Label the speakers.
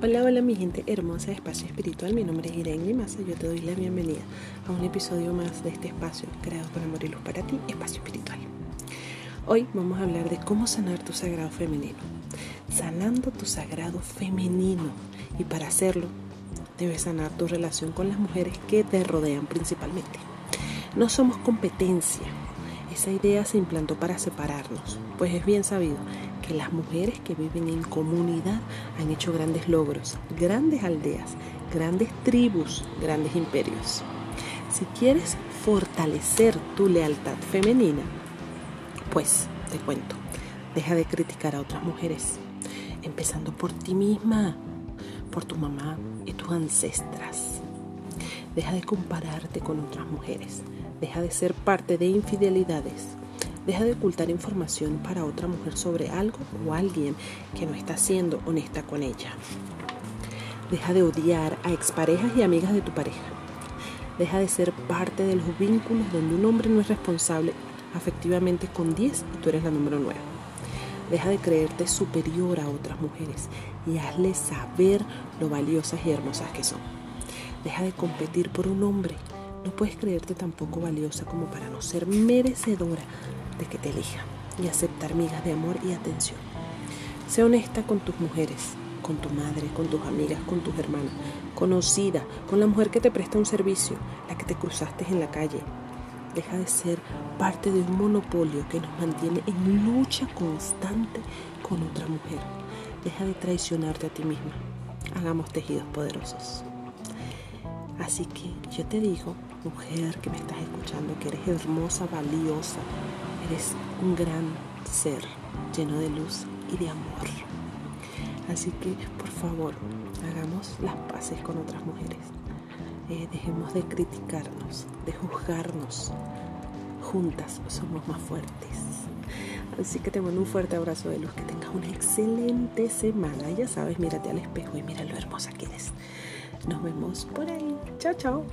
Speaker 1: Hola, hola mi gente hermosa de Espacio Espiritual, mi nombre es Irene Limasa, yo te doy la bienvenida a un episodio más de este espacio creado por Amor y Luz para ti, Espacio Espiritual. Hoy vamos a hablar de cómo sanar tu sagrado femenino, sanando tu sagrado femenino. Y para hacerlo debes sanar tu relación con las mujeres que te rodean principalmente. No somos competencia, esa idea se implantó para separarnos, pues es bien sabido que las mujeres que viven en comunidad han hecho grandes logros, grandes aldeas, grandes tribus, grandes imperios. Si quieres fortalecer tu lealtad femenina, pues te cuento, deja de criticar a otras mujeres, empezando por ti misma, por tu mamá y tus ancestras. Deja de compararte con otras mujeres, deja de ser parte de infidelidades, Deja de ocultar información para otra mujer sobre algo o alguien que no está siendo honesta con ella. Deja de odiar a exparejas y amigas de tu pareja. Deja de ser parte de los vínculos donde un hombre no es responsable afectivamente con 10 y tú eres la número 9. Deja de creerte superior a otras mujeres y hazle saber lo valiosas y hermosas que son. Deja de competir por un hombre. No puedes creerte tampoco valiosa como para no ser merecedora de que te elija y aceptar migas de amor y atención. Sé honesta con tus mujeres, con tu madre, con tus amigas, con tus hermanas, conocida, con la mujer que te presta un servicio, la que te cruzaste en la calle. Deja de ser parte de un monopolio que nos mantiene en lucha constante con otra mujer. Deja de traicionarte a ti misma. Hagamos tejidos poderosos. Así que yo te digo, mujer que me estás escuchando, que eres hermosa, valiosa, Eres un gran ser lleno de luz y de amor. Así que, por favor, hagamos las paces con otras mujeres. Eh, dejemos de criticarnos, de juzgarnos. Juntas somos más fuertes. Así que te mando un fuerte abrazo de luz. Que tengas una excelente semana. Ya sabes, mírate al espejo y mira lo hermosa que eres. Nos vemos por ahí. Chao, chao.